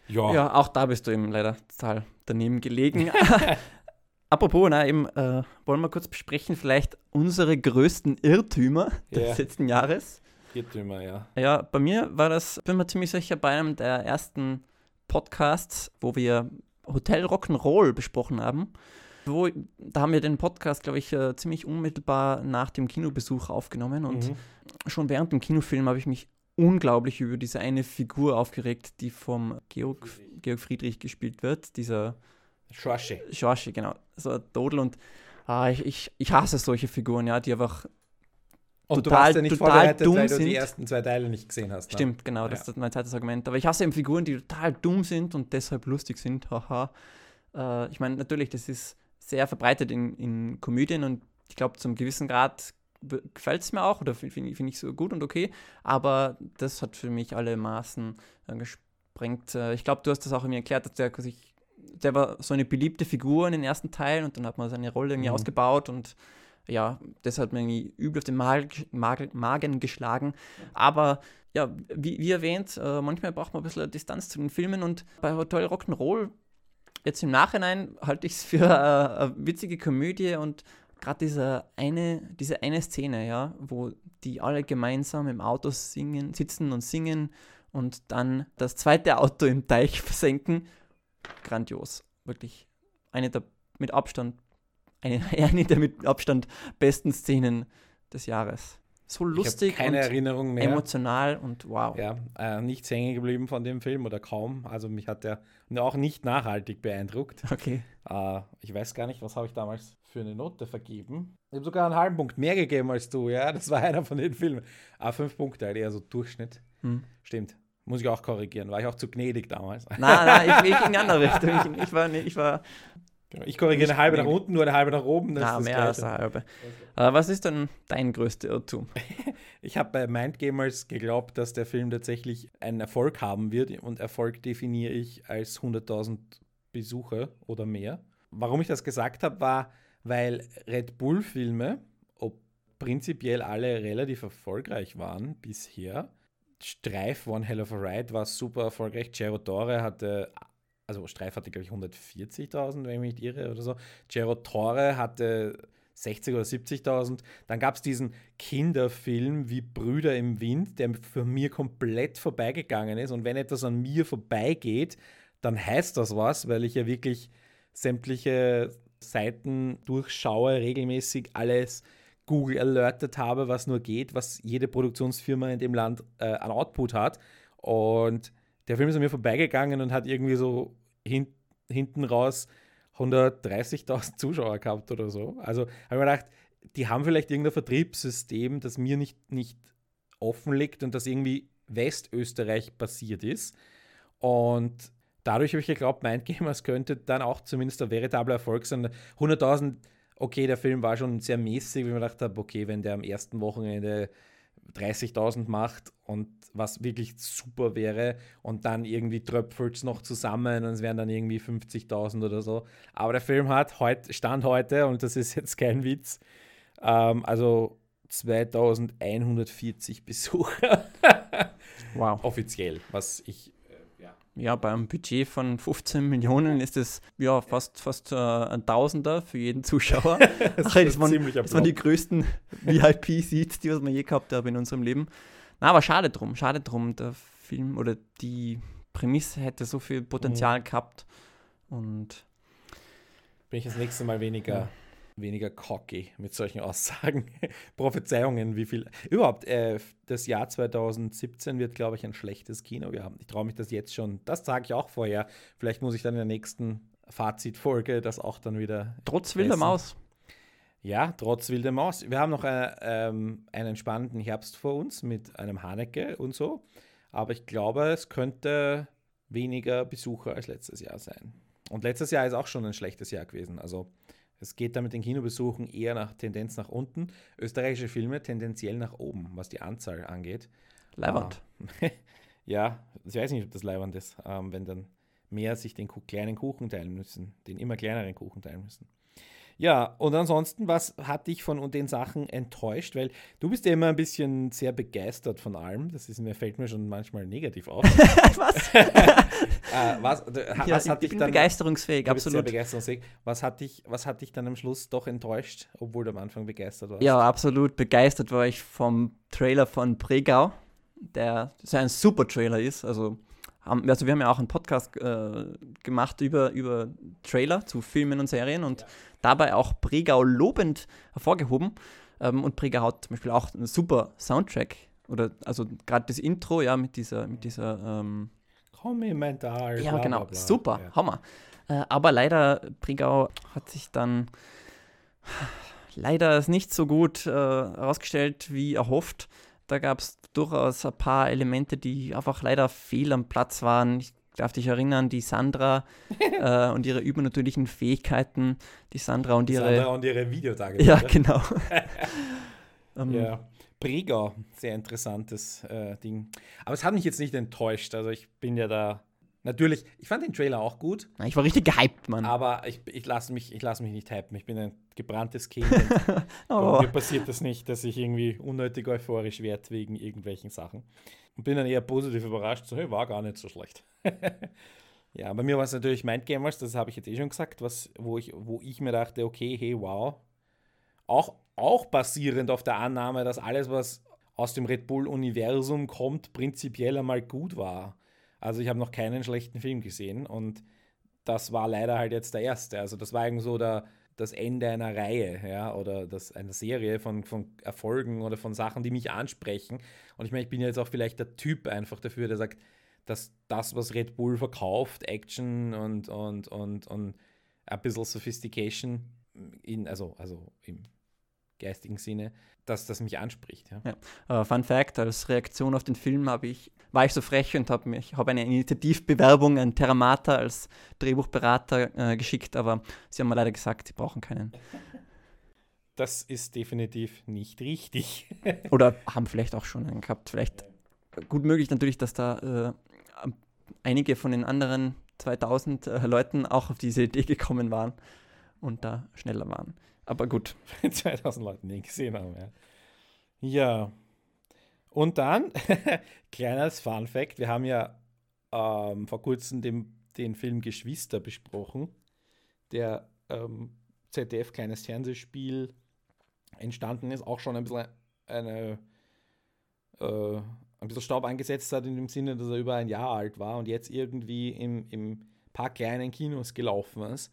ja. Ja, auch da bist du eben leider total daneben gelegen. Apropos, na, eben, äh, wollen wir kurz besprechen, vielleicht unsere größten Irrtümer des yeah. letzten Jahres. Irrtümer, ja. Ja, bei mir war das, bin mir ziemlich sicher, bei einem der ersten Podcasts, wo wir Hotel Rock'n'Roll besprochen haben. Wo, da haben wir den Podcast, glaube ich, äh, ziemlich unmittelbar nach dem Kinobesuch aufgenommen und mhm. schon während dem Kinofilm habe ich mich unglaublich über diese eine Figur aufgeregt, die vom Georg, Georg Friedrich gespielt wird, dieser Schorsche. Schorsche, genau. So ein Todel und ah, ich, ich, ich hasse solche Figuren, ja, die einfach und total, du warst ja nicht total dumm weil du sind. die ersten zwei Teile nicht gesehen hast. Ne? Stimmt, genau, das ja. ist mein zweites Argument. Aber ich hasse eben Figuren, die total dumm sind und deshalb lustig sind. Haha. Äh, ich meine, natürlich, das ist sehr verbreitet in, in Komödien und ich glaube, zum gewissen Grad gefällt es mir auch oder finde find ich so gut und okay. Aber das hat für mich alle Maßen äh, gesprengt. Äh, ich glaube, du hast das auch mir erklärt, dass der sich der war so eine beliebte Figur in den ersten Teilen und dann hat man seine Rolle irgendwie mhm. ausgebaut und ja, das hat mir irgendwie übel auf den Mag Mag Magen geschlagen. Aber ja, wie, wie erwähnt, äh, manchmal braucht man ein bisschen Distanz zu den Filmen und bei Hotel Rock'n'Roll, jetzt im Nachhinein halte ich es für äh, eine witzige Komödie und gerade diese eine, diese eine Szene, ja, wo die alle gemeinsam im Auto singen, sitzen und singen und dann das zweite Auto im Teich versenken, grandios. Wirklich eine der mit Abstand eine, eine der mit Abstand besten Szenen des Jahres. So lustig keine und Erinnerung mehr. emotional und wow. Ja, äh, nichts hängen geblieben von dem Film oder kaum. Also mich hat der auch nicht nachhaltig beeindruckt. Okay. Äh, ich weiß gar nicht, was habe ich damals für eine Note vergeben. Ich habe sogar einen halben Punkt mehr gegeben als du, ja. Das war einer von den Filmen. Ah, fünf Punkte, halt eher so Durchschnitt. Hm. Stimmt. Muss ich auch korrigieren. War ich auch zu gnädig damals? Nein, nein, ich, ich in die andere Richtung. Ich, ich, war, ich war Genau. Ich korrigiere eine halbe nach unten, nur eine halbe nach oben. Das Na, mehr als eine halbe. Aber was ist denn dein größter Irrtum? ich habe bei Mindgamers geglaubt, dass der Film tatsächlich einen Erfolg haben wird. Und Erfolg definiere ich als 100.000 Besucher oder mehr. Warum ich das gesagt habe, war, weil Red Bull-Filme, ob prinzipiell alle relativ erfolgreich waren bisher, Streif One Hell of a Ride war super erfolgreich. Gerodore hatte also Streif hatte, glaube ich, 140.000, wenn ich mich nicht irre oder so. Gero Torre hatte 60 oder 70.000. Dann gab es diesen Kinderfilm wie Brüder im Wind, der für mir komplett vorbeigegangen ist. Und wenn etwas an mir vorbeigeht, dann heißt das was, weil ich ja wirklich sämtliche Seiten durchschaue, regelmäßig alles Google alertet habe, was nur geht, was jede Produktionsfirma in dem Land äh, an Output hat. Und der Film ist an mir vorbeigegangen und hat irgendwie so hin, hinten raus 130.000 Zuschauer gehabt oder so. Also habe ich mir gedacht, die haben vielleicht irgendein Vertriebssystem, das mir nicht, nicht offen liegt und das irgendwie Westösterreich passiert ist. Und dadurch habe ich geglaubt, Mindgamers könnte dann auch zumindest ein veritabler Erfolg sein. 100.000, okay, der Film war schon sehr mäßig, wie mir gedacht habe, okay, wenn der am ersten Wochenende 30.000 macht und was wirklich super wäre und dann irgendwie tröpfelt es noch zusammen und es wären dann irgendwie 50.000 oder so. Aber der Film hat heute, Stand heute, und das ist jetzt kein Witz, ähm, also 2140 Besucher. wow. Offiziell, was ich, ja, bei einem Budget von 15 Millionen ist es ja fast, fast äh, ein Tausender für jeden Zuschauer. das, Ach, das, ist waren, ziemlicher das waren die größten VIP-Seats, die was wir je gehabt haben in unserem Leben. Na, aber schade drum, schade drum. Der Film oder die Prämisse hätte so viel Potenzial gehabt. Und Bin ich das nächste Mal weniger, weniger cocky mit solchen Aussagen. Prophezeiungen, wie viel. Überhaupt, äh, das Jahr 2017 wird, glaube ich, ein schlechtes Kino. Wir haben, ich traue mich das jetzt schon. Das sage ich auch vorher. Vielleicht muss ich dann in der nächsten Fazitfolge das auch dann wieder. trotz wilder. Maus. Ja, trotz wilder Maus. Wir haben noch äh, ähm, einen spannenden Herbst vor uns mit einem Haneke und so. Aber ich glaube, es könnte weniger Besucher als letztes Jahr sein. Und letztes Jahr ist auch schon ein schlechtes Jahr gewesen. Also es geht da mit den Kinobesuchen eher nach Tendenz nach unten. Österreichische Filme tendenziell nach oben, was die Anzahl angeht. Leiband. Ah. ja, ich weiß nicht, ob das leibend ist, ähm, wenn dann mehr sich den kleinen Kuchen teilen müssen, den immer kleineren Kuchen teilen müssen. Ja, und ansonsten, was hat dich von den Sachen enttäuscht? Weil du bist ja immer ein bisschen sehr begeistert von allem. Das ist mir, fällt mir schon manchmal negativ auf. was? äh, was, ha- Ja, was hat ich dich bin dann begeisterungsfähig, absolut. begeisterungsfähig. Was hat dich, was hat dich dann am Schluss doch enttäuscht, obwohl du am Anfang begeistert warst? Ja, absolut begeistert war ich vom Trailer von Bregau, der so ein super Trailer ist. Also, also wir haben ja auch einen Podcast äh, gemacht über, über Trailer zu Filmen und Serien und dabei auch Bregau lobend hervorgehoben. Ähm, und Bregau hat zum Beispiel auch einen super Soundtrack. Oder also gerade das Intro, ja, mit dieser, mit dieser ähm, Komm in mein Tal. ja, genau, bla, bla. super, Ja. Hammer. Äh, aber leider, Brigau hat sich dann leider nicht so gut äh, herausgestellt wie erhofft. Da gab es durchaus ein paar Elemente, die einfach leider fehl am Platz waren. Ich darf dich erinnern, die Sandra äh, und ihre übernatürlichen Fähigkeiten, die Sandra und ihre. Sandra und ihre Videotage. ja, genau. ähm, Ja. Bregau, sehr interessantes äh, Ding. Aber es hat mich jetzt nicht enttäuscht. Also ich bin ja da. Natürlich, ich fand den Trailer auch gut, Ich war richtig gehypt, Mann. aber ich, ich lasse mich, ich lass mich nicht hypen. Ich bin ein gebranntes Kind. Und oh. Mir passiert das nicht, dass ich irgendwie unnötig euphorisch werde wegen irgendwelchen Sachen. Und bin dann eher positiv überrascht, so, hey, war gar nicht so schlecht. ja, bei mir war es natürlich Mindgamers, das habe ich jetzt eh schon gesagt, was, wo, ich, wo ich mir dachte, okay, hey, wow. Auch, auch basierend auf der Annahme, dass alles, was aus dem Red Bull-Universum kommt, prinzipiell einmal gut war. Also ich habe noch keinen schlechten Film gesehen und das war leider halt jetzt der erste. Also das war irgendwie so der, das Ende einer Reihe, ja, oder das, einer Serie von, von Erfolgen oder von Sachen, die mich ansprechen. Und ich meine, ich bin jetzt auch vielleicht der Typ einfach dafür, der sagt, dass das, was Red Bull verkauft, Action und, und, und, und ein bisschen Sophistication, in, also, also im geistigen Sinne, dass das mich anspricht. Ja. Äh, Fun Fact: Als Reaktion auf den Film habe ich, war ich so frech und habe mich habe eine Initiativbewerbung an Terramata als Drehbuchberater äh, geschickt, aber sie haben mir leider gesagt, sie brauchen keinen. Das ist definitiv nicht richtig. Oder haben vielleicht auch schon einen gehabt. Vielleicht gut möglich natürlich, dass da äh, einige von den anderen 2000 äh, Leuten auch auf diese Idee gekommen waren und da schneller waren. Aber gut. 2000 Leute nie gesehen haben, ja. Ja. Und dann, kleines Fun Fact, wir haben ja ähm, vor kurzem den, den Film Geschwister besprochen, der ähm, ZDF kleines Fernsehspiel entstanden ist, auch schon ein bisschen eine äh, ein bisschen Staub angesetzt hat, in dem Sinne, dass er über ein Jahr alt war und jetzt irgendwie im, im paar kleinen Kinos gelaufen ist.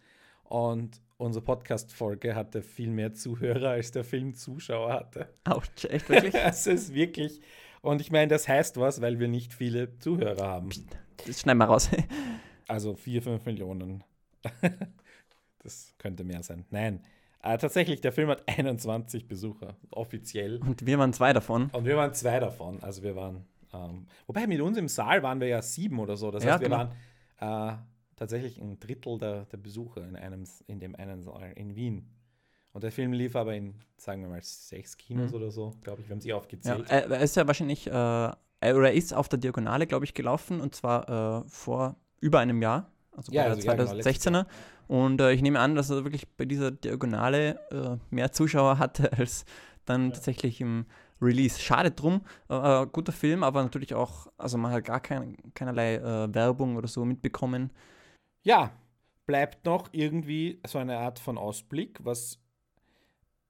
Und unsere Podcast-Folge hatte viel mehr Zuhörer, als der Film Zuschauer hatte. Autsch, echt wirklich? Das ist wirklich. Und ich meine, das heißt was, weil wir nicht viele Zuhörer haben. Das schneiden wir raus. Also 4, 5 Millionen. Das könnte mehr sein. Nein. Äh, tatsächlich, der Film hat 21 Besucher, offiziell. Und wir waren zwei davon. Und wir waren zwei davon. Also wir waren. Ähm, wobei mit uns im Saal waren wir ja sieben oder so. Das Ja, heißt, wir genau. waren äh, tatsächlich ein Drittel der, der Besucher in, einem, in dem einen Saal in Wien. Und der Film lief aber in, sagen wir mal, sechs Kinos Mhm. oder so, glaube ich. Wir haben sie Ja, aufgezählt. er, er ist ja wahrscheinlich, äh, er- oder er ist auf der Diagonale, glaube ich, gelaufen und zwar äh, vor über einem Jahr, also Ja, bei also der ja, genau, 2016er. und äh, ich nehme an, dass er wirklich bei dieser Diagonale äh, mehr Zuschauer hatte als dann tatsächlich im Release. Schade drum, äh, guter Film, aber natürlich auch, also man hat gar kein, keinerlei äh, Werbung oder so mitbekommen. Ja, bleibt noch irgendwie so eine Art von Ausblick, was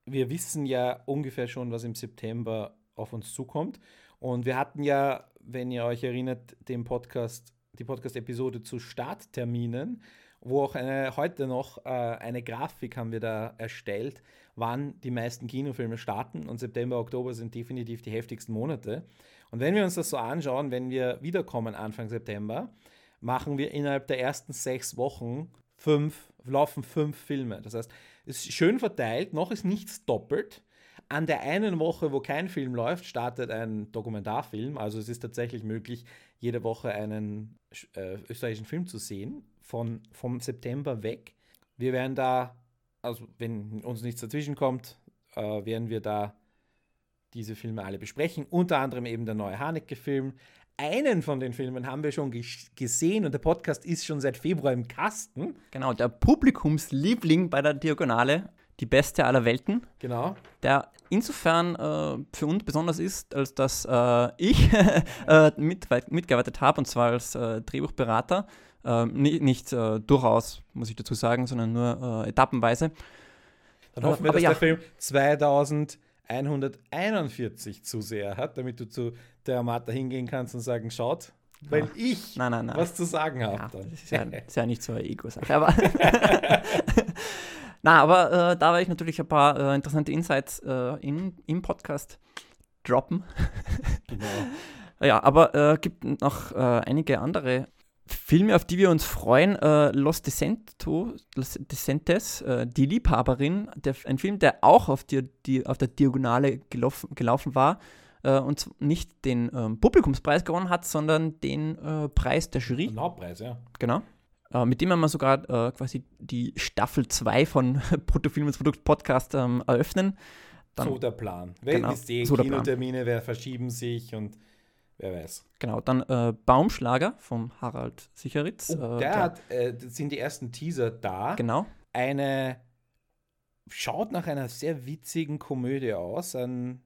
wir wissen ja ungefähr schon, was im September auf uns zukommt. Und wir hatten ja, wenn ihr euch erinnert, den Podcast, die Podcast-Episode zu Startterminen, wo auch eine, heute noch äh, eine Grafik haben wir da erstellt, wann die meisten Kinofilme starten. Und September, Oktober sind definitiv die heftigsten Monate. Und wenn wir uns das so anschauen, wenn wir wiederkommen Anfang September, machen wir innerhalb der ersten sechs Wochen fünf, laufen fünf Filme. Das heißt, es ist schön verteilt, noch ist nichts doppelt. An der einen Woche, wo kein Film läuft, startet ein Dokumentarfilm. Also es ist tatsächlich möglich, jede Woche einen äh, österreichischen Film zu sehen, von, vom September weg. Wir werden da, also wenn uns nichts dazwischen kommt, äh, werden wir da diese Filme alle besprechen. Unter anderem eben der neue Haneke-Film. Einen von den Filmen haben wir schon gesehen und der Podcast ist schon seit Februar im Kasten. Genau, der Publikumsliebling bei der Diagonale, die beste aller Welten. Genau. Der insofern äh, für uns besonders ist, als dass äh, ich äh, mit, mitgearbeitet habe, und zwar als äh, Drehbuchberater. nicht, nicht äh, durchaus, muss ich dazu sagen, sondern nur äh, etappenweise. Dann hoffen wir, dass ja. der Film 2000 141 Zuseher hat, damit du zu der Amata hingehen kannst und sagen, schaut, weil ja. ich nein, nein, nein. was zu sagen habe. Ja, das ist ja, ist ja, nicht so eine Ego-Sache. Aber Na, aber äh, da werde ich natürlich ein paar äh, interessante Insights äh, in, im Podcast droppen. Genau. ja, aber es äh, gibt noch äh, einige andere Filme, auf die wir uns freuen. Äh, Los, Decento, Los Decentes, äh, Die Liebhaberin, der, ein Film, der auch auf, die, die, auf der Diagonale gelaufen, gelaufen war äh, und nicht den ähm, Publikumspreis gewonnen hat, sondern den äh, Preis der Jury. Den Hauptpreis, ja. Genau. Äh, mit dem haben wir sogar äh, quasi die Staffel 2 von Bruttofilm ins Produkt Podcast ähm, eröffnen. Dann, so der Plan. Genau, die so Kinotermine verschieben sich und Wer weiß. Genau, dann äh, Baumschlager vom Harald Sicheritz. Oh, äh, der hat, äh, sind die ersten Teaser da. Genau. Eine schaut nach einer sehr witzigen Komödie aus. Ein,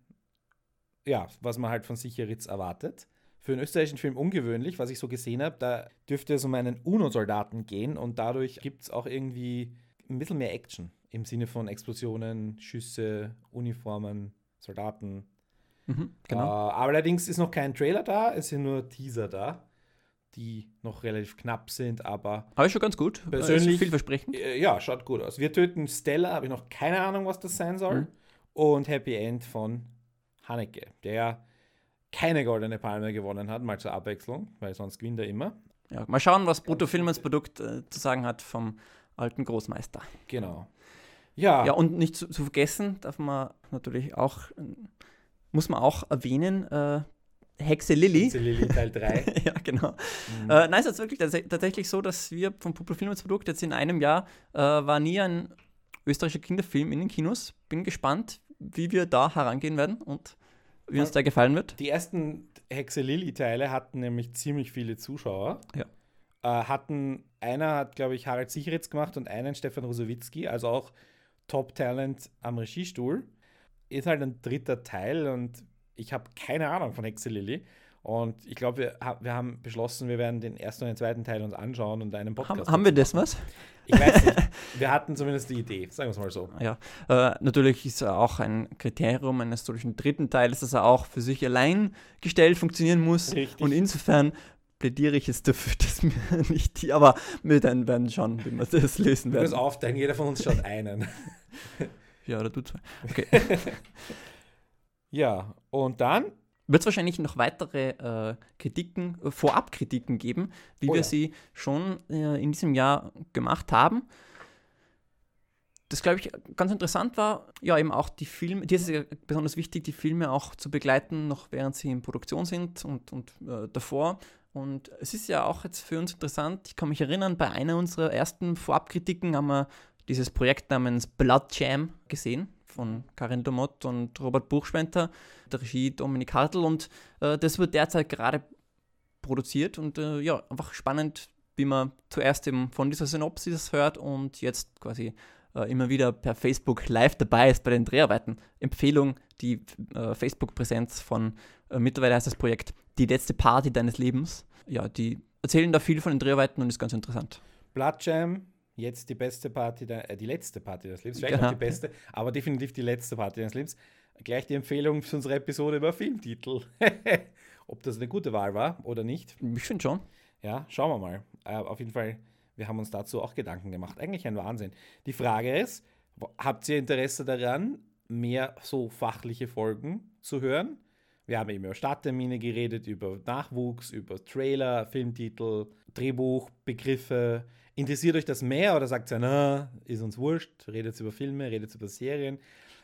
ja, was man halt von Sicheritz erwartet. Für einen österreichischen Film ungewöhnlich, was ich so gesehen habe. Da dürfte es um einen UNO-Soldaten gehen und dadurch gibt es auch irgendwie ein bisschen mehr Action im Sinne von Explosionen, Schüsse, Uniformen, Soldaten. Mhm, genau. Äh, allerdings ist noch kein Trailer da, es sind nur Teaser da, die noch relativ knapp sind, aber. Aber schon ganz gut. Persönlich. Vielversprechend. Äh, ja, schaut gut aus. Wir töten Stella, habe ich noch keine Ahnung, was das sein soll. Mhm. Und Happy End von Haneke, der keine goldene Palme gewonnen hat, mal zur Abwechslung, weil sonst gewinnt er immer. Ja, mal schauen, was Brutto Filmens Produkt äh, zu sagen hat vom alten Großmeister. Genau. Ja. Ja, und nicht zu, zu vergessen darf man natürlich auch muss man auch erwähnen, äh, Hexe Lilly. Hexe Lilly Teil 3. ja, genau. Mhm. Äh, nein, es ist wirklich tatsächlich so, dass wir vom Publikumsprodukt jetzt in einem Jahr äh, war nie ein österreichischer Kinderfilm in den Kinos. Bin gespannt, wie wir da herangehen werden und wie uns der gefallen wird. Die ersten Hexe Lilly Teile hatten nämlich ziemlich viele Zuschauer. Ja. Äh, hatten, einer hat, glaube ich, Harald Sicheritz gemacht und einen Stefan Rosowitzki, also auch Top-Talent am Regiestuhl ist halt ein dritter Teil und ich habe keine Ahnung von Hexe Lilly. Und ich glaube, wir, wir haben beschlossen, wir werden den ersten und den zweiten Teil uns anschauen und einen Podcast. Haben, haben wir das was? Ich weiß nicht. wir hatten zumindest die Idee, sagen wir es mal so. Ja, äh, natürlich ist er auch ein Kriterium eines solchen dritten Teils, dass er auch für sich allein gestellt funktionieren muss. Richtig. Und insofern plädiere ich jetzt dafür, dass wir nicht die, aber wir dann werden schauen, wie wir das lösen werden. Du musst aufdenken, jeder von uns schaut einen. Ja, oder du zwei. Okay. ja, und dann wird es wahrscheinlich noch weitere äh, Kritiken, äh, Vorabkritiken geben, wie oh, wir ja. sie schon äh, in diesem Jahr gemacht haben. Das, glaube ich, ganz interessant war, ja, eben auch die Filme, dir ist es ja besonders wichtig, die Filme auch zu begleiten, noch während sie in Produktion sind und, und äh, davor. Und es ist ja auch jetzt für uns interessant, ich kann mich erinnern, bei einer unserer ersten Vorabkritiken haben wir dieses Projekt namens Blood Jam gesehen von Karin Domott und Robert Buchschwenter, der Regie Dominik Hartl und äh, das wird derzeit gerade produziert und äh, ja, einfach spannend, wie man zuerst eben von dieser Synopsis hört und jetzt quasi äh, immer wieder per Facebook live dabei ist bei den Dreharbeiten. Empfehlung, die äh, Facebook-Präsenz von, äh, mittlerweile heißt das Projekt Die letzte Party deines Lebens. Ja, die erzählen da viel von den Dreharbeiten und ist ganz interessant. Blood Jam, jetzt die beste Party, de, äh, die letzte Party des Lebens, vielleicht Genau. auch die beste, aber definitiv die letzte Party des Lebens. Gleich die Empfehlung für unsere Episode über Filmtitel. Ob das eine gute Wahl war oder nicht. Ich finde schon. Ja, schauen wir mal. Äh, auf jeden Fall, wir haben uns dazu auch Gedanken gemacht. Eigentlich ein Wahnsinn. Die Frage ist, habt ihr Interesse daran, mehr so fachliche Folgen zu hören? Wir haben eben über Starttermine geredet, über Nachwuchs, über Trailer, Filmtitel, Drehbuch, Begriffe. Interessiert euch das mehr oder sagt ihr, na, ist uns wurscht, redet über Filme, redet über Serien?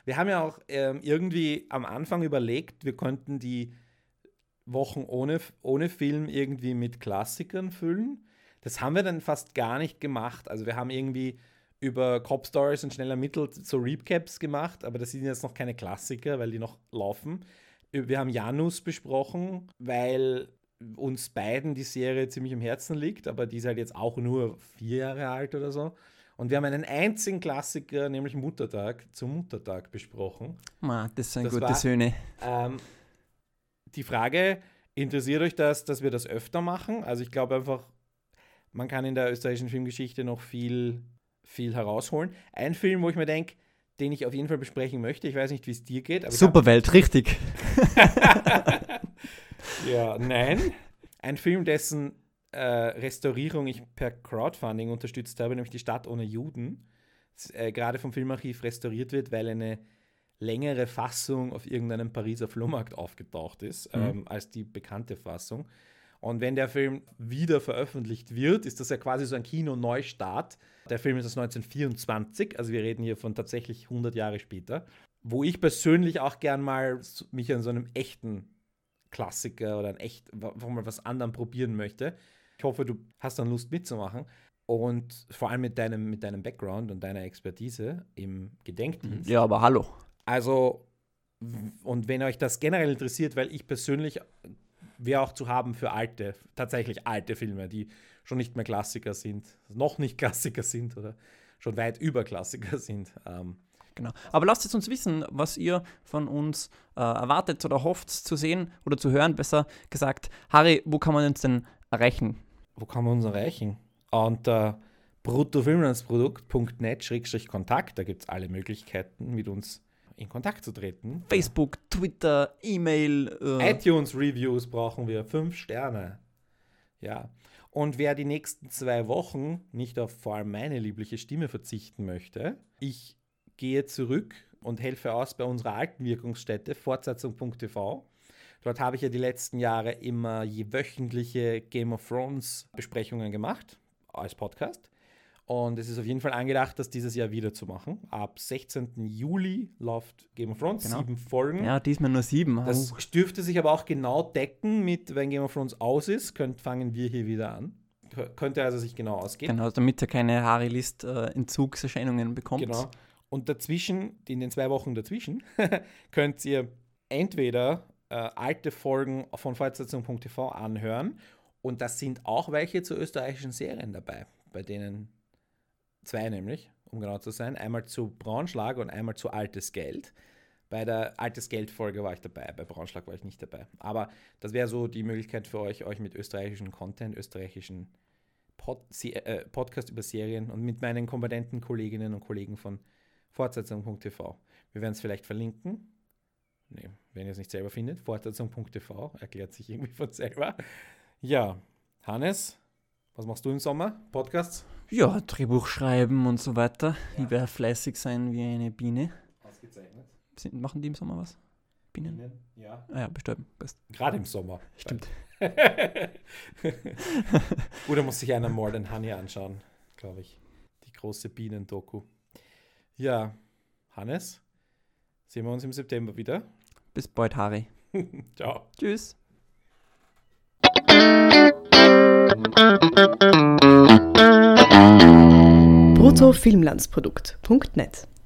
Wir haben ja auch ähm, irgendwie am Anfang überlegt, wir könnten die Wochen ohne, ohne Film irgendwie mit Klassikern füllen. Das haben wir dann fast gar nicht gemacht. Also wir haben irgendwie über Cop Stories und schnell ermittelt so Recaps gemacht, aber das sind jetzt noch keine Klassiker, weil die noch laufen. Wir haben Janus besprochen, weil uns beiden die Serie ziemlich am Herzen liegt, aber die ist halt jetzt auch nur vier Jahre alt oder so. Und wir haben einen einzigen Klassiker, nämlich Muttertag, zum Muttertag besprochen. Ma, das sind Das gute war- Söhne. Ähm, die Frage, interessiert euch das, dass wir das öfter machen? Also ich glaube einfach, man kann in der österreichischen Filmgeschichte noch viel, viel herausholen. Ein Film, wo ich mir denke, den ich auf jeden Fall besprechen möchte, ich weiß nicht, wie es dir geht. Superwelt, richtig. Ja, nein. Ein Film, dessen äh, Restaurierung ich per Crowdfunding unterstützt habe, nämlich Die Stadt ohne Juden, äh, gerade vom Filmarchiv restauriert wird, weil eine längere Fassung auf irgendeinem Pariser Flohmarkt aufgetaucht ist, Mhm. ähm, als die bekannte Fassung. Und wenn der Film wieder veröffentlicht wird, ist das ja quasi so ein Kino-Neustart. Der Film ist aus 1924, also wir reden hier von tatsächlich 100 Jahre später, wo ich persönlich auch gern mal mich an so einem echten Klassiker oder ein echt, mal was anderem probieren möchte. Ich hoffe, du hast dann Lust mitzumachen. Und vor allem mit deinem, mit deinem Background und deiner Expertise im Gedenkdienst. Ja, aber hallo. Also, und wenn euch das generell interessiert, weil ich persönlich wäre auch zu haben für alte, tatsächlich alte Filme, die schon nicht mehr Klassiker sind, noch nicht Klassiker sind oder schon weit über Klassiker sind. Ähm, Genau. Aber lasst es uns wissen, was ihr von uns äh, erwartet oder hofft zu sehen oder zu hören. Besser gesagt, Harry, wo kann man uns denn erreichen? wo kann man uns erreichen? Unter bruttofilmlandsprodukt.net-kontakt, da gibt es alle Möglichkeiten, mit uns in Kontakt zu treten. Facebook, Twitter, E-Mail. Äh, iTunes-Reviews brauchen wir, fünf Sterne. Ja. Und wer die nächsten zwei Wochen nicht auf vor allem meine liebliche Stimme verzichten möchte, ich gehe zurück und helfe aus bei unserer alten Wirkungsstätte, fortsetzung.tv. Dort habe ich ja die letzten Jahre immer je wöchentliche Game of Thrones Besprechungen gemacht als Podcast. Und es ist auf jeden Fall angedacht, das dieses Jahr wieder zu machen. Ab 16. Juli läuft Game of Thrones, Genau. sieben Folgen. ja, diesmal nur sieben. Das Oh, dürfte sich aber auch genau decken mit, wenn Game of Thrones aus ist, könnt, fangen wir hier wieder an. Kö- Könnte also sich genau ausgehen. genau, damit ihr keine Harry List äh, Entzugserscheinungen bekommt. Genau. Und dazwischen, in den zwei Wochen dazwischen, könnt ihr entweder äh, alte Folgen von Fortsetzung.tv anhören und das sind auch welche zu österreichischen Serien dabei, bei denen zwei nämlich, um genau zu sein, einmal zu Braunschlag und einmal zu Altes Geld. Bei der Altes Geld-Folge war ich dabei, bei Braunschlag war ich nicht dabei. Aber das wäre so die Möglichkeit für euch, euch mit österreichischen Content, österreichischen Pod äh, Podcast über Serien und mit meinen kompetenten Kolleginnen und Kollegen von Fortsetzung.tv. Wir werden es vielleicht verlinken. Nee, wenn ihr es nicht selber findet, Fortsetzung.tv erklärt sich irgendwie von selber. Ja, Hannes, was machst du im Sommer? Podcasts? Ja, Drehbuch schreiben und so weiter. Ich werde fleißig sein wie eine Biene. Ausgezeichnet. Sind, machen die im Sommer was? Bienen? Ja. Ah ja, bestimmt. Best. Gerade im Sommer. Stimmt. Oder muss sich einer More Than Honey anschauen, glaube ich. Die große Bienen-Doku. Ja, Hannes, sehen wir uns im September wieder. Bis bald, Harry. Ciao. Tschüss. bruttofilmlandsprodukt.net